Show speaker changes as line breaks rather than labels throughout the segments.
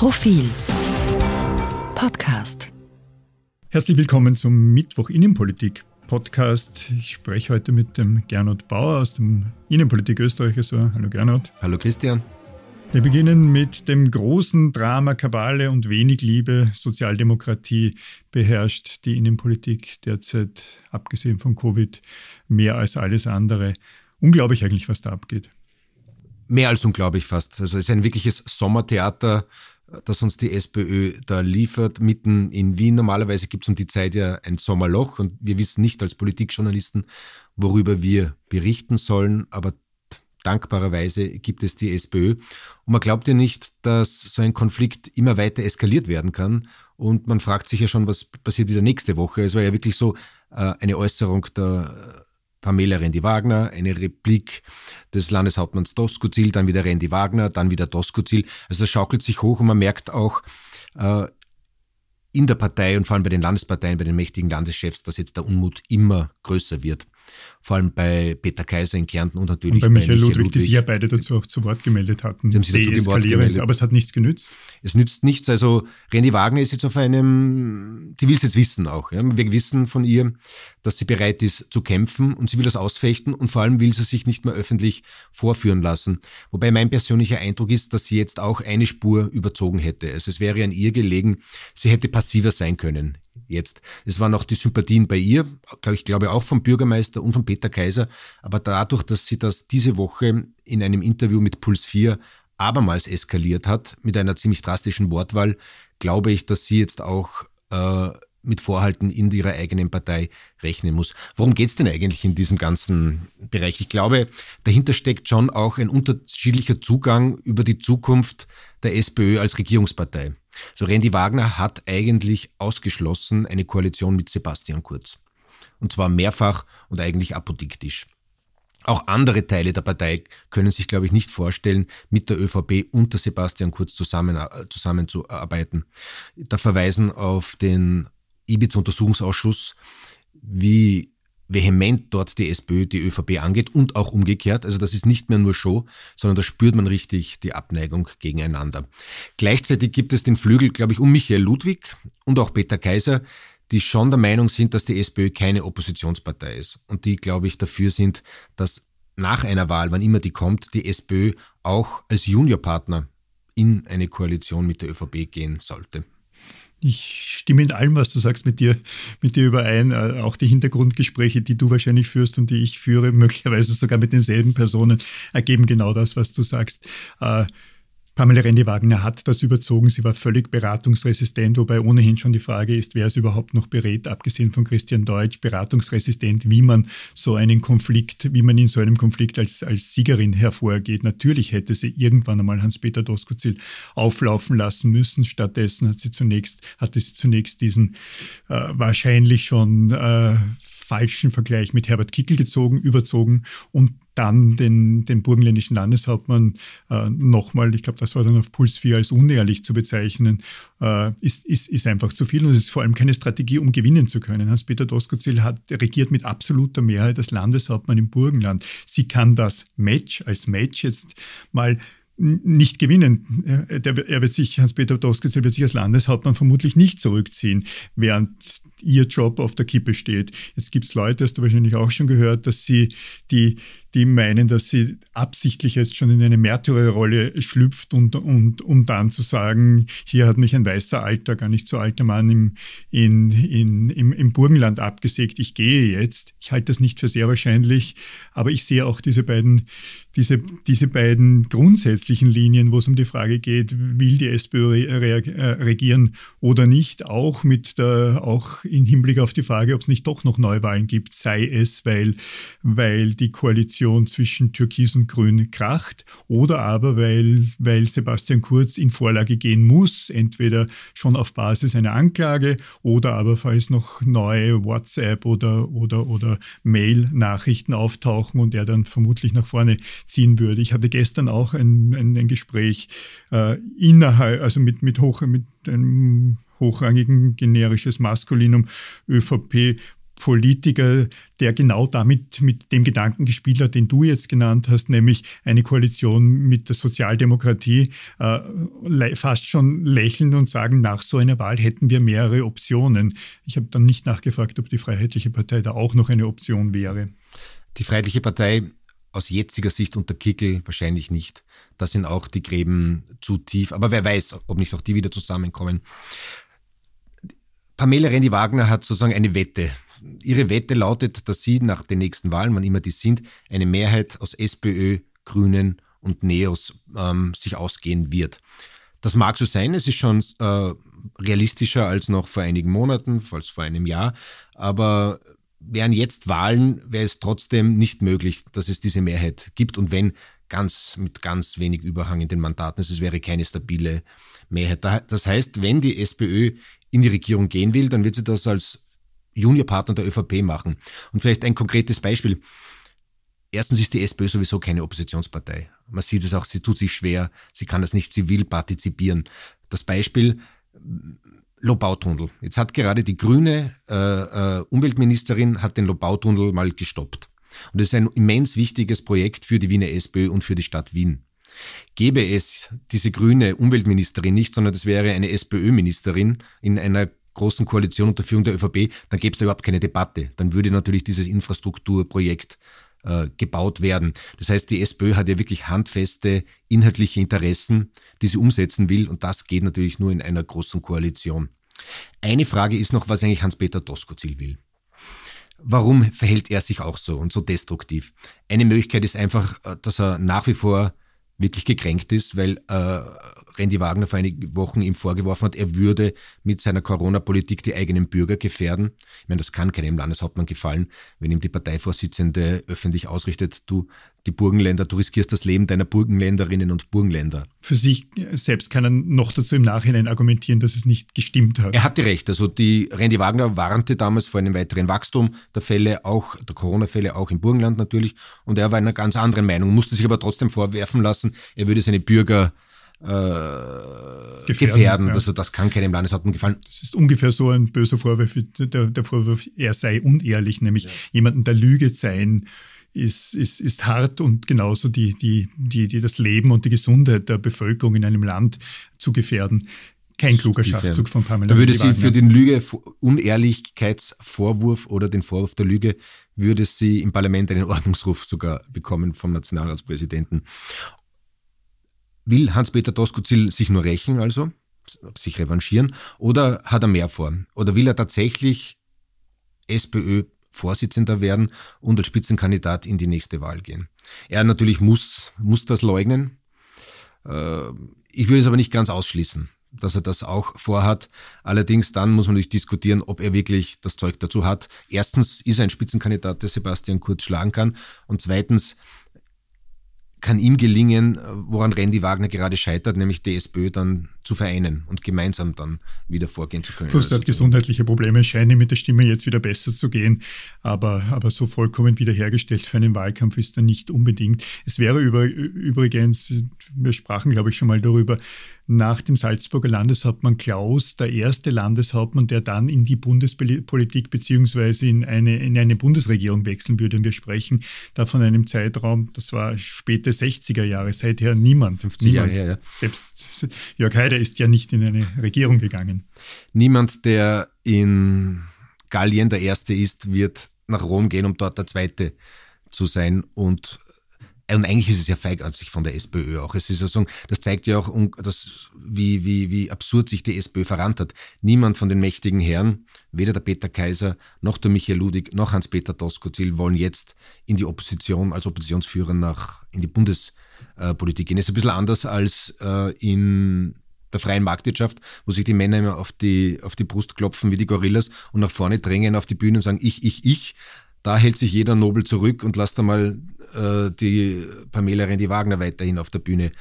Profil Podcast.
Herzlich willkommen zum Mittwoch Innenpolitik Podcast. Ich spreche heute mit dem Gernot Bauer aus dem Innenpolitik Österreich. Also, hallo Gernot.
Hallo Christian.
Wir beginnen mit dem großen Drama Kabale und wenig Liebe. Sozialdemokratie beherrscht die Innenpolitik derzeit, abgesehen von Covid, mehr als alles andere. Unglaublich eigentlich, was da abgeht.
Mehr als unglaublich fast. Also es ist ein wirkliches Sommertheater, das uns die SPÖ da liefert, mitten in Wien. Normalerweise gibt es um die Zeit ja ein Sommerloch und wir wissen nicht als Politikjournalisten, worüber wir berichten sollen, aber dankbarerweise gibt es die SPÖ. Und man glaubt ja nicht, dass so ein Konflikt immer weiter eskaliert werden kann. Und man fragt sich ja schon, was passiert wieder nächste Woche. Es war ja wirklich so äh, eine Äußerung der Pamela Rendi-Wagner, eine Replik des Landeshauptmanns Doskozil, dann wieder Rendi Wagner, dann wieder Doskozil. Also das schaukelt sich hoch und man merkt auch äh, in der Partei und vor allem bei den Landesparteien, bei den mächtigen Landeschefs, dass jetzt der Unmut immer größer wird vor allem bei Peter Kaiser in Kärnten und natürlich und
bei, Michael, bei Michael Ludwig, Ludwig, die sich ja beide dazu auch zu Wort gemeldet hatten.
Sie haben sich dazu Wort gemeldet.
Aber es hat nichts genützt.
Es nützt nichts. Also René Wagner ist jetzt auf einem, die will es jetzt wissen auch. Ja. Wir wissen von ihr, dass sie bereit ist zu kämpfen und sie will das ausfechten und vor allem will sie sich nicht mehr öffentlich vorführen lassen. Wobei mein persönlicher Eindruck ist, dass sie jetzt auch eine Spur überzogen hätte. Also es wäre an ihr gelegen, sie hätte passiver sein können jetzt. Es waren auch die Sympathien bei ihr, ich glaube auch vom Bürgermeister und von Peter Kaiser, aber dadurch, dass sie das diese Woche in einem Interview mit Puls 4 abermals eskaliert hat, mit einer ziemlich drastischen Wortwahl, glaube ich, dass sie jetzt auch äh, mit Vorhalten in ihrer eigenen Partei rechnen muss. Worum geht es denn eigentlich in diesem ganzen Bereich? Ich glaube, dahinter steckt schon auch ein unterschiedlicher Zugang über die Zukunft der SPÖ als Regierungspartei. So Randy Wagner hat eigentlich ausgeschlossen eine Koalition mit Sebastian Kurz. Und zwar mehrfach und eigentlich apodiktisch. Auch andere Teile der Partei können sich, glaube ich, nicht vorstellen, mit der ÖVP unter Sebastian Kurz zusammen, äh, zusammenzuarbeiten. Da verweisen auf den Ibiza-Untersuchungsausschuss, wie vehement dort die SPÖ die ÖVP angeht und auch umgekehrt. Also das ist nicht mehr nur Show, sondern da spürt man richtig die Abneigung gegeneinander. Gleichzeitig gibt es den Flügel, glaube ich, um Michael Ludwig und auch Peter Kaiser, die schon der Meinung sind, dass die SPÖ keine Oppositionspartei ist und die, glaube ich, dafür sind, dass nach einer Wahl, wann immer die kommt, die SPÖ auch als Juniorpartner in eine Koalition mit der ÖVP gehen sollte.
Ich stimme in allem, was du sagst, mit dir, mit dir überein. Äh, auch die Hintergrundgespräche, die du wahrscheinlich führst und die ich führe, möglicherweise sogar mit denselben Personen, ergeben genau das, was du sagst. Pamela Rendi-Wagner hat das überzogen. Sie war völlig beratungsresistent, wobei ohnehin schon die Frage ist, wer es überhaupt noch berät, abgesehen von Christian Deutsch, beratungsresistent, wie man so einen Konflikt, wie man in so einem Konflikt als, als Siegerin hervorgeht. Natürlich hätte sie irgendwann einmal Hans-Peter Doskozil auflaufen lassen müssen. Stattdessen hat sie zunächst, hatte sie zunächst diesen äh, wahrscheinlich schon äh, falschen Vergleich mit Herbert Kickel gezogen, überzogen und dann den, den burgenländischen Landeshauptmann äh, nochmal, ich glaube, das war dann auf Puls 4 als unehrlich zu bezeichnen, äh, ist, ist, ist einfach zu viel und es ist vor allem keine Strategie, um gewinnen zu können. Hans-Peter Doskozil hat regiert mit absoluter Mehrheit als Landeshauptmann im Burgenland. Sie kann das Match als Match jetzt mal nicht gewinnen. Er wird sich, Hans-Peter Doskozil wird sich als Landeshauptmann vermutlich nicht zurückziehen, während ihr Job auf der Kippe steht. Jetzt gibt es Leute, hast du wahrscheinlich auch schon gehört, dass sie die die meinen, dass sie absichtlich jetzt schon in eine Märtyrerrolle schlüpft und, und um dann zu sagen, hier hat mich ein weißer alter, gar nicht so alter Mann im, in, in, im, im Burgenland abgesägt, ich gehe jetzt. Ich halte das nicht für sehr wahrscheinlich, aber ich sehe auch diese beiden, diese, diese beiden grundsätzlichen Linien, wo es um die Frage geht, will die SPÖ re äh, regieren oder nicht, auch mit der, auch im Hinblick auf die Frage, ob es nicht doch noch Neuwahlen gibt, sei es, weil, weil die Koalition zwischen Türkis und Grün kracht oder aber weil, weil Sebastian Kurz in Vorlage gehen muss, entweder schon auf Basis einer Anklage oder aber falls noch neue WhatsApp oder, oder, oder Mail-Nachrichten auftauchen und er dann vermutlich nach vorne ziehen würde. Ich hatte gestern auch ein, ein, ein Gespräch äh, innerhalb, also mit, mit, hoch, mit einem hochrangigen generisches Maskulinum ÖVP Politiker, der genau damit, mit dem Gedanken gespielt hat, den du jetzt genannt hast, nämlich eine Koalition mit der Sozialdemokratie, äh, fast schon lächeln und sagen, nach so einer Wahl hätten wir mehrere Optionen. Ich habe dann nicht nachgefragt, ob die Freiheitliche Partei da auch noch eine Option wäre.
Die Freiheitliche Partei aus jetziger Sicht unter Kickel wahrscheinlich nicht. Da sind auch die Gräben zu tief. Aber wer weiß, ob nicht auch die wieder zusammenkommen. Pamela Rendi-Wagner hat sozusagen eine Wette. Ihre Wette lautet, dass sie nach den nächsten Wahlen, wann immer die sind, eine Mehrheit aus SPÖ, Grünen und Neos ähm, sich ausgehen wird. Das mag so sein, es ist schon äh, realistischer als noch vor einigen Monaten, als vor einem Jahr, aber wären jetzt Wahlen, wäre es trotzdem nicht möglich, dass es diese Mehrheit gibt und wenn ganz mit ganz wenig Überhang in den Mandaten, also es wäre keine stabile Mehrheit. Das heißt, wenn die SPÖ in die Regierung gehen will, dann wird sie das als Juniorpartner der ÖVP machen. Und vielleicht ein konkretes Beispiel. Erstens ist die SPÖ sowieso keine Oppositionspartei. Man sieht es auch, sie tut sich schwer, sie kann das nicht, sie will partizipieren. Das Beispiel Lobautunnel. Jetzt hat gerade die grüne äh, äh, Umweltministerin hat den Lobautunnel mal gestoppt. Und das ist ein immens wichtiges Projekt für die Wiener SPÖ und für die Stadt Wien. Gäbe es diese grüne Umweltministerin nicht, sondern das wäre eine SPÖ-Ministerin in einer großen Koalition unter Führung der ÖVP, dann gäbe es da überhaupt keine Debatte. Dann würde natürlich dieses Infrastrukturprojekt äh, gebaut werden. Das heißt, die SPÖ hat ja wirklich handfeste inhaltliche Interessen, die sie umsetzen will und das geht natürlich nur in einer großen Koalition. Eine Frage ist noch, was eigentlich Hans-Peter Doskozil will. Warum verhält er sich auch so und so destruktiv? Eine Möglichkeit ist einfach, äh, dass er nach wie vor wirklich gekränkt ist, weil äh, Randy Wagner vor einigen Wochen ihm vorgeworfen hat, er würde mit seiner Corona-Politik die eigenen Bürger gefährden. Ich meine, das kann keinem Landeshauptmann gefallen, wenn ihm die Parteivorsitzende öffentlich ausrichtet, du, die Burgenländer, du riskierst das Leben deiner Burgenländerinnen und Burgenländer.
Für sich selbst kann er noch dazu im Nachhinein argumentieren, dass es nicht gestimmt hat.
Er hatte recht. Also die Randy Wagner warnte damals vor einem weiteren Wachstum der Fälle, auch der Corona-Fälle, auch im Burgenland natürlich. Und er war einer ganz anderen Meinung, musste sich aber trotzdem vorwerfen lassen, er würde seine Bürger äh, gefährden. gefährden. Ja. Also das kann keinem Landeshauptmann gefallen.
Das ist ungefähr so ein böser Vorwurf, der, der Vorwurf, er sei unehrlich, nämlich ja. jemanden der Lüge sein ist, ist, ist hart und genauso die, die, die, die das Leben und die Gesundheit der Bevölkerung in einem Land zu gefährden. Kein kluger Schachzug von Pamela.
Da würde sie für den Lüge, Unehrlichkeitsvorwurf oder den Vorwurf der Lüge, würde sie im Parlament einen Ordnungsruf sogar bekommen vom Nationalratspräsidenten. Will Hans-Peter Doskozil sich nur rächen, also sich revanchieren, oder hat er mehr vor? Oder will er tatsächlich SPÖ Vorsitzender werden und als Spitzenkandidat in die nächste Wahl gehen? Er natürlich muss, muss das leugnen. Äh, ich würde es aber nicht ganz ausschließen, dass er das auch vorhat. Allerdings dann muss man natürlich diskutieren, ob er wirklich das Zeug dazu hat. Erstens ist er ein Spitzenkandidat, der Sebastian Kurz schlagen kann. Und zweitens kann ihm gelingen, woran Randy Wagner gerade scheitert, nämlich die SPÖ dann zu vereinen und gemeinsam dann wieder vorgehen zu können.
Plus hat gesundheitliche Probleme, scheinen mit der Stimme jetzt wieder besser zu gehen, aber, aber so vollkommen wiederhergestellt für einen Wahlkampf ist er nicht unbedingt. Es wäre über, übrigens, wir sprachen glaube ich schon mal darüber, nach dem Salzburger Landeshauptmann Klaus der erste Landeshauptmann, der dann in die Bundespolitik beziehungsweise in eine, in eine Bundesregierung wechseln würde. Und wir sprechen da von einem Zeitraum, das war späte 60er Jahre, seither niemand.
50 niemand. Jahre, ja.
Selbst Jörg Haider ist ja nicht in eine Regierung gegangen.
Niemand, der in Gallien der Erste ist, wird nach Rom gehen, um dort der Zweite zu sein. Und und eigentlich ist es ja feigartig von der SPÖ auch. Es ist also, das zeigt ja auch, dass, wie, wie, wie absurd sich die SPÖ verrannt hat. Niemand von den mächtigen Herren, weder der Peter Kaiser, noch der Michael Ludig, noch Hans-Peter Doskozil wollen jetzt in die Opposition, als Oppositionsführer nach, in die Bundespolitik gehen. Das ist ein bisschen anders als äh, in der freien Marktwirtschaft, wo sich die Männer immer auf die, auf die Brust klopfen wie die Gorillas und nach vorne drängen auf die Bühne und sagen, ich, ich, ich. Da hält sich jeder Nobel zurück und lasst einmal äh, die Pamela Rendi Wagner weiterhin auf der Bühne.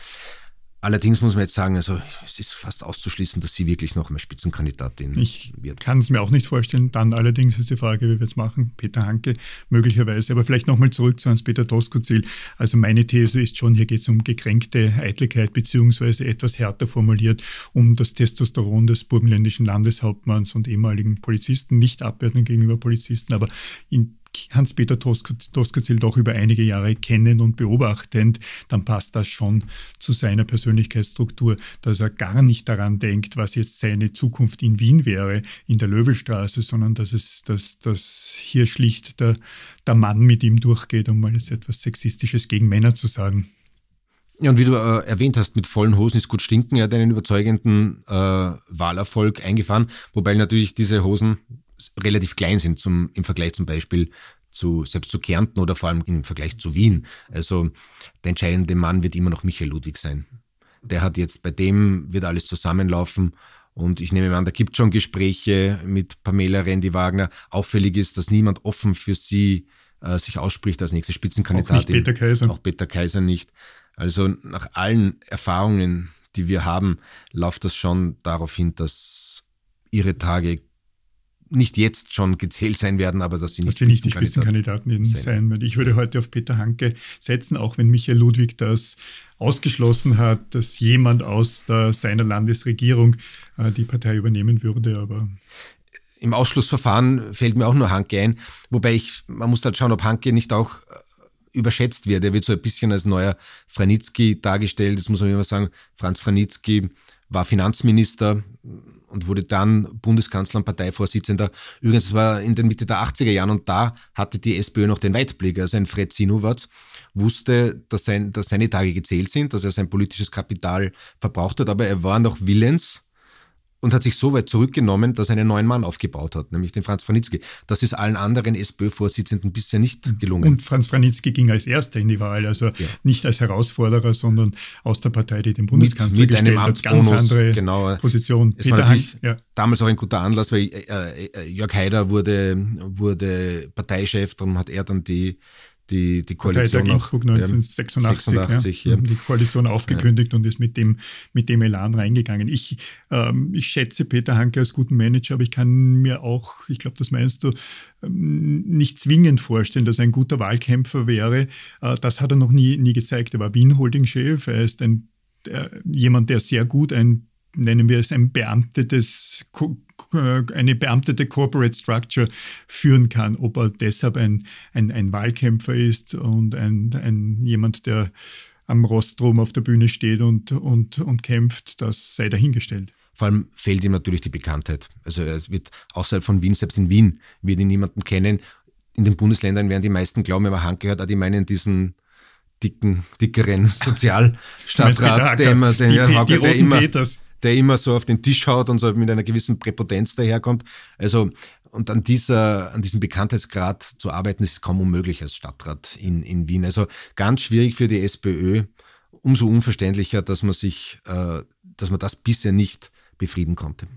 Allerdings muss man jetzt sagen, also es ist fast auszuschließen, dass sie wirklich noch einmal Spitzenkandidatin
ich wird. Ich kann es mir auch nicht vorstellen. Dann allerdings ist die Frage, wie wir es machen. Peter Hanke möglicherweise. Aber vielleicht nochmal zurück zu Hans-Peter Doskozil. Also meine These ist schon, hier geht es um gekränkte Eitelkeit, beziehungsweise etwas härter formuliert, um das Testosteron des burgenländischen Landeshauptmanns und ehemaligen Polizisten, nicht abwertend gegenüber Polizisten, aber in Hans-Peter Doskozil doch über einige Jahre kennen und beobachtend, dann passt das schon zu seiner Persönlichkeitsstruktur, dass er gar nicht daran denkt, was jetzt seine Zukunft in Wien wäre, in der Löwelstraße, sondern dass es, dass, dass hier schlicht der, der Mann mit ihm durchgeht, um mal jetzt etwas Sexistisches gegen Männer zu sagen.
Ja, und wie du äh, erwähnt hast, mit vollen Hosen ist gut stinken. Er hat einen überzeugenden äh, Wahlerfolg eingefahren, wobei natürlich diese Hosen relativ klein sind zum, im Vergleich zum Beispiel zu, selbst zu Kärnten oder vor allem im Vergleich zu Wien. Also der entscheidende Mann wird immer noch Michael Ludwig sein. Der hat jetzt, bei dem wird alles zusammenlaufen. Und ich nehme an, da gibt es schon Gespräche mit Pamela Rendi-Wagner. Auffällig ist, dass niemand offen für sie äh, sich ausspricht als nächste Spitzenkandidatin. Auch
Peter Kaiser.
Auch Peter Kaiser nicht. Also nach allen Erfahrungen, die wir haben, läuft das schon darauf hin, dass ihre Tage nicht jetzt schon gezählt sein werden, aber dass sie nicht,
dass sie nicht die Spitzenkandidaten sein. sein werden. Ich würde heute auf Peter Hanke setzen, auch wenn Michael Ludwig das ausgeschlossen hat, dass jemand aus der, seiner Landesregierung äh, die Partei übernehmen würde. Aber
im Ausschlussverfahren fällt mir auch nur Hanke ein, wobei ich, man muss halt schauen, ob Hanke nicht auch äh, überschätzt wird. Er wird so ein bisschen als neuer Franitzky dargestellt. Das muss man immer sagen. Franz Franitzky war Finanzminister und wurde dann Bundeskanzler und Parteivorsitzender. Übrigens, das war in den Mitte der 80er Jahren und da hatte die SPÖ noch den Weitblick. Also ein Fred Sinowatz wusste, dass, sein, dass seine Tage gezählt sind, dass er sein politisches Kapital verbraucht hat, aber er war noch willens, und hat sich so weit zurückgenommen, dass er einen neuen Mann aufgebaut hat, nämlich den Franz Franitzky. Das ist allen anderen SPÖ-Vorsitzenden bisher nicht gelungen.
Und Franz Franitzky ging als Erster in die Wahl, also ja. nicht als Herausforderer, sondern aus der Partei, die den Bundeskanzler mit, mit gestellt hat. Ganz andere
genau.
Position.
Es Peter Hang, ja. damals auch ein guter Anlass, weil äh, äh, Jörg Haider wurde, wurde Parteichef, darum hat er dann die die, die Koalition.
Parteitag Innsbruck 1986, 86, ja, ja. die Koalition aufgekündigt ja. und ist mit dem, mit dem Elan reingegangen. Ich, ähm, ich schätze Peter Hanke als guten Manager, aber ich kann mir auch, ich glaube, das meinst du, ähm, nicht zwingend vorstellen, dass er ein guter Wahlkämpfer wäre. Äh, das hat er noch nie, nie gezeigt. Er war Wien-Holding-Chef, er ist ein, der, jemand, der sehr gut ein nennen wir es ein beamtetes eine beamtete Corporate Structure führen kann. Ob er deshalb ein, ein, ein Wahlkämpfer ist und ein, ein jemand, der am Rostrum auf der Bühne steht und, und, und kämpft, das sei dahingestellt.
Vor allem fehlt ihm natürlich die Bekanntheit. Also es wird außerhalb von Wien, selbst in Wien, wird ihn niemanden kennen. In den Bundesländern werden die meisten glauben, wenn man Hand gehört, die meinen diesen dicken, dickeren Sozialstadtrat, der immer, den die, Herr Hauke, der immer, Peters der immer so auf den Tisch haut und so mit einer gewissen Präpotenz daherkommt. Also, und an dieser, an diesem Bekanntheitsgrad zu arbeiten, ist kaum unmöglich als Stadtrat in, in Wien. Also ganz schwierig für die SPÖ. Umso unverständlicher, dass man sich, äh, dass man das bisher nicht befrieden konnte.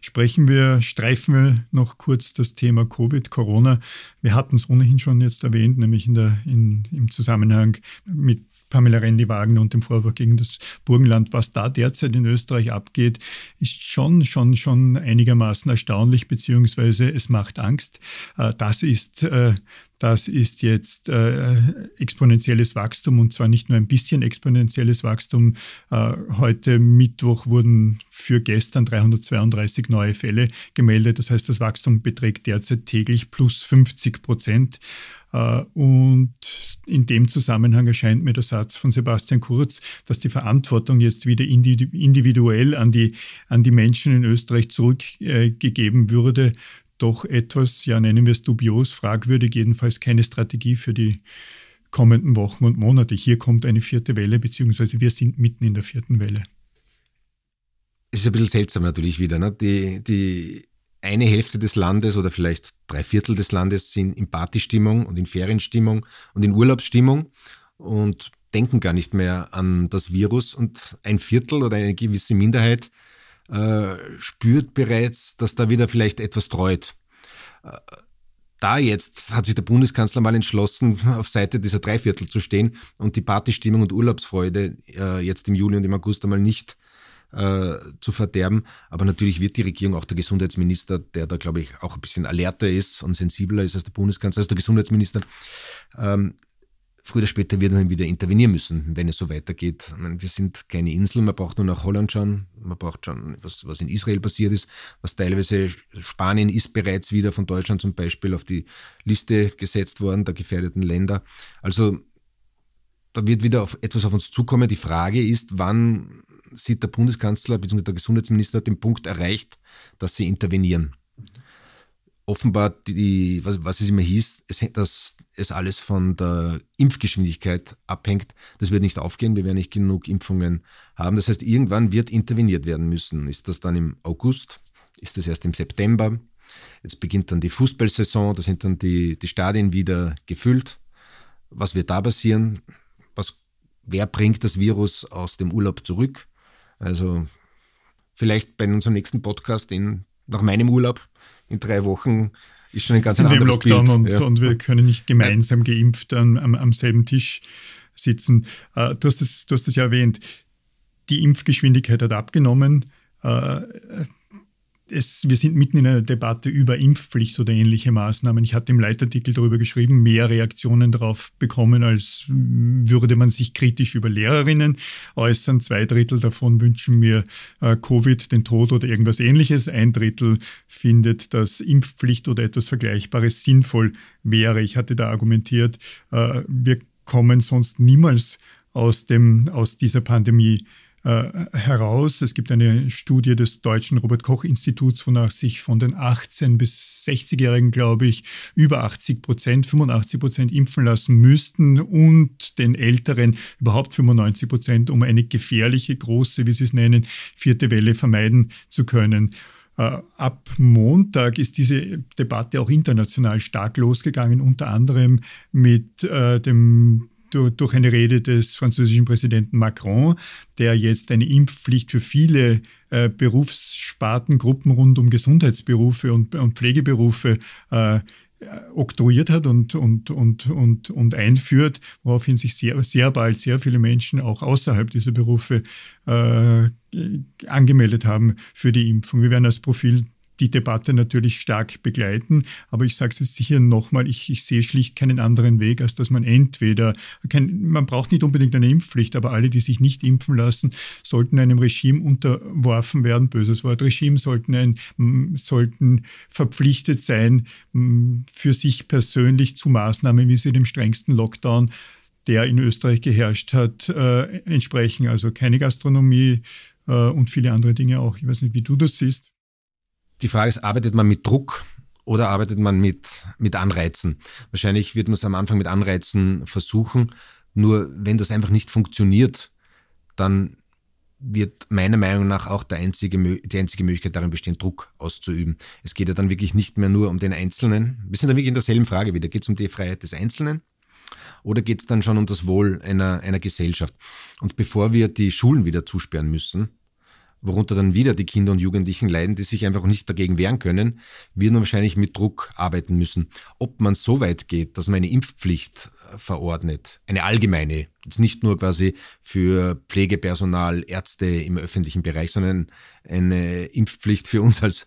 Sprechen wir, streifen wir noch kurz das Thema Covid, Corona. Wir hatten es ohnehin schon jetzt erwähnt, nämlich in der, in, im Zusammenhang mit Pamela Rendi-Wagner und dem Vorwurf gegen das Burgenland. Was da derzeit in Österreich abgeht, ist schon, schon, schon einigermaßen erstaunlich, beziehungsweise es macht Angst. Äh, das ist äh, das ist jetzt äh, exponentielles Wachstum und zwar nicht nur ein bisschen exponentielles Wachstum. Äh, heute Mittwoch wurden für gestern 332 neue Fälle gemeldet. Das heißt, das Wachstum beträgt derzeit täglich plus 50 Prozent. Äh, und in dem Zusammenhang erscheint mir der Satz von Sebastian Kurz, dass die Verantwortung jetzt wieder individuell an die, an die Menschen in Österreich zurückgegeben würde doch etwas, ja nennen wir es dubios, fragwürdig, jedenfalls keine Strategie für die kommenden Wochen und Monate. Hier kommt eine vierte Welle, beziehungsweise wir sind mitten in der vierten Welle.
Es ist ein bisschen seltsam natürlich wieder. Ne? Die, die eine Hälfte des Landes oder vielleicht drei Viertel des Landes sind in Partystimmung und in Ferienstimmung und in Urlaubsstimmung und denken gar nicht mehr an das Virus und ein Viertel oder eine gewisse Minderheit äh, spürt bereits, dass da wieder vielleicht etwas treut. Äh, da jetzt hat sich der Bundeskanzler mal entschlossen, auf Seite dieser Dreiviertel zu stehen und die Partystimmung und Urlaubsfreude äh, jetzt im Juli und im August einmal nicht äh, zu verderben. Aber natürlich wird die Regierung, auch der Gesundheitsminister, der da, glaube ich, auch ein bisschen alerter ist und sensibler ist als der Bundeskanzler, also der Gesundheitsminister, ähm, früher oder später wird man wieder intervenieren müssen, wenn es so weitergeht. Meine, wir sind keine Insel, man braucht nur nach Holland schauen, man braucht schauen, was, was in Israel passiert ist, was teilweise Spanien ist bereits wieder von Deutschland zum Beispiel auf die Liste gesetzt worden, der gefährdeten Länder. Also da wird wieder auf etwas auf uns zukommen. Die Frage ist, wann sieht der Bundeskanzler bzw. der Gesundheitsminister den Punkt erreicht, dass sie intervenieren offenbar die, was, was es immer hieß, es, dass es alles von der Impfgeschwindigkeit abhängt. Das wird nicht aufgehen, wir werden nicht genug Impfungen haben. Das heißt, irgendwann wird interveniert werden müssen. Ist das dann im August? Ist das erst im September? Jetzt beginnt dann die Fußballsaison, da sind dann die, die Stadien wieder gefüllt. Was wird da passieren? Was, wer bringt das Virus aus dem Urlaub zurück? Also vielleicht bei unserem nächsten Podcast in, nach meinem Urlaub in drei Wochen ist schon ein ganz
sind im Lockdown und, ja. und, wir können nicht gemeinsam geimpft am, am, am selben Tisch sitzen. Uh, du, hast das, du hast das ja erwähnt. Die Impfgeschwindigkeit hat abgenommen. Uh, es, wir sind mitten in einer Debatte über Impfpflicht oder ähnliche Maßnahmen. Ich hatte im Leitartikel darüber geschrieben, mehr Reaktionen darauf bekommen, als würde man sich kritisch über Lehrerinnen äußern. Zwei Drittel davon wünschen mir äh, Covid, den Tod oder irgendwas ähnliches. Ein Drittel findet, dass Impfpflicht oder etwas Vergleichbares sinnvoll wäre. Ich hatte da argumentiert, äh, wir kommen sonst niemals aus, dem, aus dieser Pandemie heraus. Es gibt eine Studie des Deutschen Robert Koch Instituts, wonach sich von den 18- bis 60-Jährigen, glaube ich, über 80 Prozent, 85 Prozent impfen lassen müssten und den Älteren überhaupt 95 Prozent, um eine gefährliche, große, wie Sie es nennen, vierte Welle vermeiden zu können. Äh, ab Montag ist diese Debatte auch international stark losgegangen, unter anderem mit äh, dem durch eine Rede des französischen Präsidenten Macron, der jetzt eine Impfpflicht für viele äh, Berufsspartengruppen rund um Gesundheitsberufe und, und Pflegeberufe äh, oktroyiert hat und, und, und, und, und einführt, woraufhin sich sehr, sehr bald sehr viele Menschen auch außerhalb dieser Berufe äh, angemeldet haben für die Impfung. Wir werden als Profil die Debatte natürlich stark begleiten. Aber ich sage es jetzt hier nochmal, ich, ich sehe schlicht keinen anderen Weg, als dass man entweder, kein, man braucht nicht unbedingt eine Impfpflicht, aber alle, die sich nicht impfen lassen, sollten einem Regime unterworfen werden, böses Wort, Regime sollten, ein, sollten verpflichtet sein, für sich persönlich zu Maßnahmen, wie sie dem strengsten Lockdown der in Österreich geherrscht hat, äh, entsprechen. Also keine Gastronomie äh, und viele andere Dinge auch. Ich weiß nicht, wie du das siehst.
Die Frage ist, arbeitet man mit Druck oder arbeitet man mit, mit Anreizen? Wahrscheinlich wird man es am Anfang mit Anreizen versuchen. Nur wenn das einfach nicht funktioniert, dann wird meiner Meinung nach auch der einzige, die einzige Möglichkeit darin bestehen, Druck auszuüben. Es geht ja dann wirklich nicht mehr nur um den Einzelnen. Wir sind dann wirklich in derselben Frage wieder. Geht es um die Freiheit des Einzelnen oder geht es dann schon um das Wohl einer, einer Gesellschaft? Und bevor wir die Schulen wieder zusperren müssen, worunter dann wieder die Kinder und Jugendlichen leiden, die sich einfach nicht dagegen wehren können, wird man wahrscheinlich mit Druck arbeiten müssen. Ob man so weit geht, dass man eine Impfpflicht äh, verordnet, eine allgemeine, jetzt nicht nur quasi für Pflegepersonal, Ärzte im öffentlichen Bereich, sondern eine Impfpflicht für uns als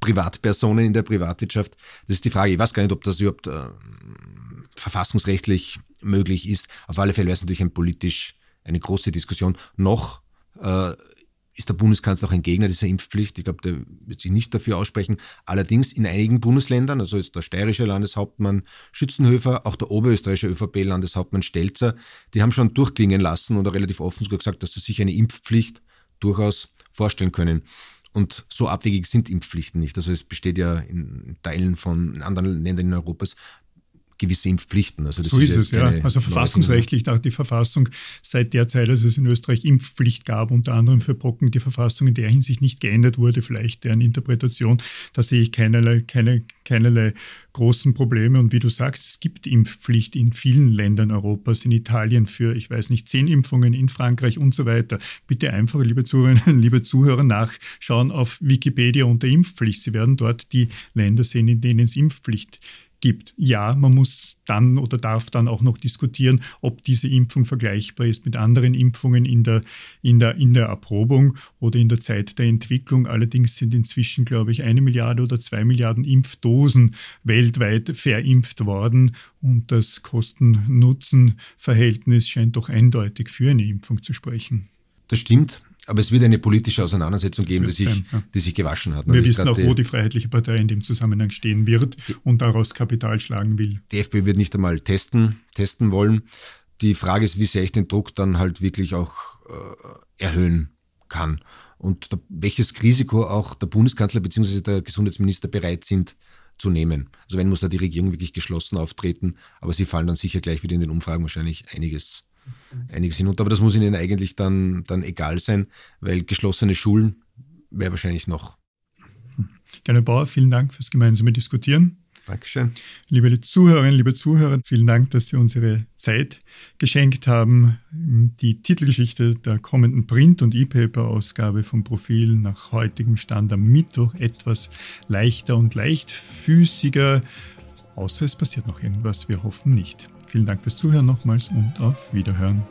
Privatpersonen in der Privatwirtschaft. Das ist die Frage. Ich weiß gar nicht, ob das überhaupt äh, verfassungsrechtlich möglich ist. Auf alle Fälle wäre es natürlich ein politisch eine große Diskussion. Noch äh, ist der Bundeskanzler auch ein Gegner dieser Impfpflicht. Ich glaube, der wird sich nicht dafür aussprechen. Allerdings in einigen Bundesländern, also jetzt der steirische Landeshauptmann Schützenhöfer, auch der oberösterreichische ÖVP-Landeshauptmann Stelzer, die haben schon durchklingen lassen oder relativ offen sogar gesagt, dass sie sich eine Impfpflicht durchaus vorstellen können. Und so abwegig sind Impfpflichten nicht. Also es besteht ja in Teilen von anderen Ländern in Europas gewisse Impfpflichten.
Also so ist, ist es, ja. Also verfassungsrechtlich nach die Verfassung seit der Zeit, als es in Österreich Impfpflicht gab, unter anderem für Brocken, die Verfassung in der Hinsicht nicht geändert wurde, vielleicht deren Interpretation, da sehe ich keinerlei, keine, keinerlei großen Probleme. Und wie du sagst, es gibt Impfpflicht in vielen Ländern Europas, in Italien für, ich weiß nicht, zehn Impfungen, in Frankreich und so weiter. Bitte einfach, liebe Zuhörerinnen, liebe Zuhörer, nachschauen auf Wikipedia unter Impfpflicht. Sie werden dort die Länder sehen, in denen es Impfpflicht gibt. Ja, man muss dann oder darf dann auch noch diskutieren, ob diese Impfung vergleichbar ist mit anderen Impfungen in der, in der, in der Erprobung oder in der Zeit der Entwicklung. Allerdings sind inzwischen, glaube ich, eine Milliarde oder zwei Milliarden Impfdosen weltweit verimpft worden und das Kosten-Nutzen-Verhältnis scheint doch eindeutig für eine Impfung zu sprechen.
Das stimmt. Aber es wird eine politische Auseinandersetzung geben, die sich, sein, ja. die sich gewaschen hat.
Wir also wissen auch, wo die Freiheitliche Partei in dem Zusammenhang stehen wird und daraus Kapital schlagen will.
Die FPÖ wird nicht einmal testen, testen wollen. Die Frage ist, wie sehr ich den Druck dann halt wirklich auch äh, erhöhen kann und da, welches Risiko auch der Bundeskanzler bzw. der Gesundheitsminister bereit sind zu nehmen. Also wenn muss da die Regierung wirklich geschlossen auftreten, aber sie fallen dann sicher gleich wieder in den Umfragen wahrscheinlich einiges einiges hinunter. Aber das muss ihnen eigentlich dann, dann egal sein, weil geschlossene Schulen wäre wahrscheinlich noch.
Gerne Bauer, vielen Dank fürs gemeinsame Diskutieren.
Dankeschön.
Liebe Zuhörerinnen, liebe Zuhörer, vielen Dank, dass Sie uns Ihre Zeit geschenkt haben. Die Titelgeschichte der kommenden Print- und E-Paper-Ausgabe vom Profil nach heutigem Stand am Mittwoch etwas leichter und leichtfüßiger, außer es passiert noch irgendwas. Wir hoffen nicht. Vielen Dank fürs Zuhören nochmals und auf Wiederhören.